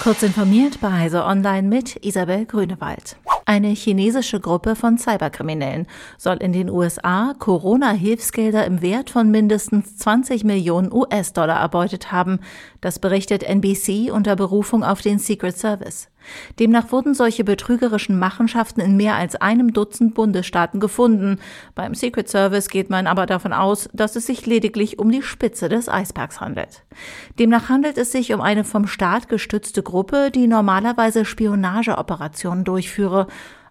Kurz informiert bei Heise Online mit Isabel Grünewald. Eine chinesische Gruppe von Cyberkriminellen soll in den USA Corona-Hilfsgelder im Wert von mindestens 20 Millionen US-Dollar erbeutet haben. Das berichtet NBC unter Berufung auf den Secret Service. Demnach wurden solche betrügerischen Machenschaften in mehr als einem Dutzend Bundesstaaten gefunden. Beim Secret Service geht man aber davon aus, dass es sich lediglich um die Spitze des Eisbergs handelt. Demnach handelt es sich um eine vom Staat gestützte Gruppe, die normalerweise Spionageoperationen durchführe.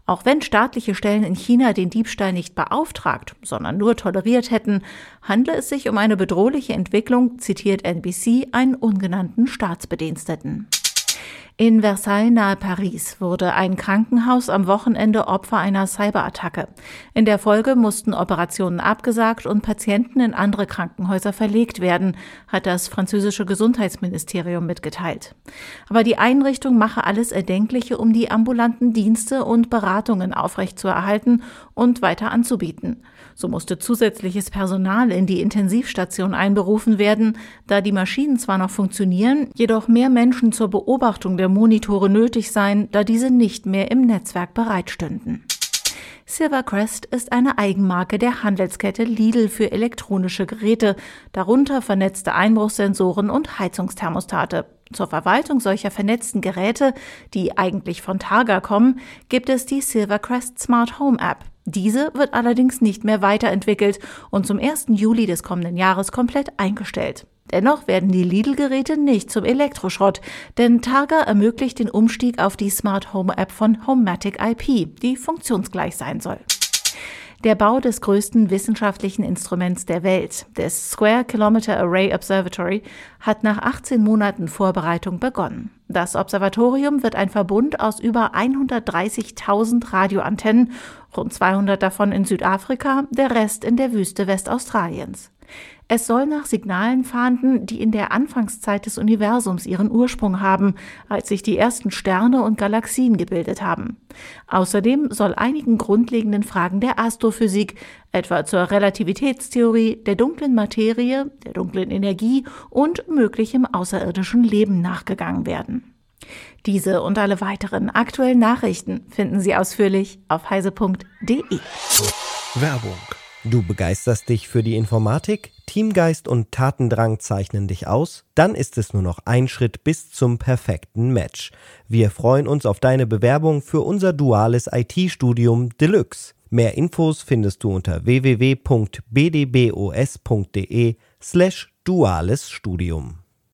Auch wenn staatliche Stellen in China den Diebstahl nicht beauftragt, sondern nur toleriert hätten, handle es sich um eine bedrohliche Entwicklung, zitiert NBC einen ungenannten Staatsbediensteten. In Versailles nahe Paris wurde ein Krankenhaus am Wochenende Opfer einer Cyberattacke. In der Folge mussten Operationen abgesagt und Patienten in andere Krankenhäuser verlegt werden, hat das französische Gesundheitsministerium mitgeteilt. Aber die Einrichtung mache alles Erdenkliche, um die ambulanten Dienste und Beratungen aufrechtzuerhalten und weiter anzubieten. So musste zusätzliches Personal in die Intensivstation einberufen werden, da die Maschinen zwar noch funktionieren, jedoch mehr Menschen zur Beobachtung der Monitore nötig seien, da diese nicht mehr im Netzwerk bereitstünden. Silvercrest ist eine Eigenmarke der Handelskette Lidl für elektronische Geräte, darunter vernetzte Einbruchssensoren und Heizungsthermostate. Zur Verwaltung solcher vernetzten Geräte, die eigentlich von Targa kommen, gibt es die Silvercrest Smart Home App. Diese wird allerdings nicht mehr weiterentwickelt und zum 1. Juli des kommenden Jahres komplett eingestellt. Dennoch werden die Lidl-Geräte nicht zum Elektroschrott, denn Targa ermöglicht den Umstieg auf die Smart Home App von Homematic IP, die funktionsgleich sein soll. Der Bau des größten wissenschaftlichen Instruments der Welt, des Square Kilometer Array Observatory, hat nach 18 Monaten Vorbereitung begonnen. Das Observatorium wird ein Verbund aus über 130.000 Radioantennen, rund 200 davon in Südafrika, der Rest in der Wüste Westaustraliens. Es soll nach Signalen fahnden, die in der Anfangszeit des Universums ihren Ursprung haben, als sich die ersten Sterne und Galaxien gebildet haben. Außerdem soll einigen grundlegenden Fragen der Astrophysik, etwa zur Relativitätstheorie, der dunklen Materie, der dunklen Energie und möglichem außerirdischen Leben nachgegangen werden. Diese und alle weiteren aktuellen Nachrichten finden Sie ausführlich auf heise.de. Werbung. Du begeisterst dich für die Informatik? Teamgeist und Tatendrang zeichnen dich aus? Dann ist es nur noch ein Schritt bis zum perfekten Match. Wir freuen uns auf deine Bewerbung für unser duales IT-Studium Deluxe. Mehr Infos findest du unter www.bdbos.de slash duales Studium.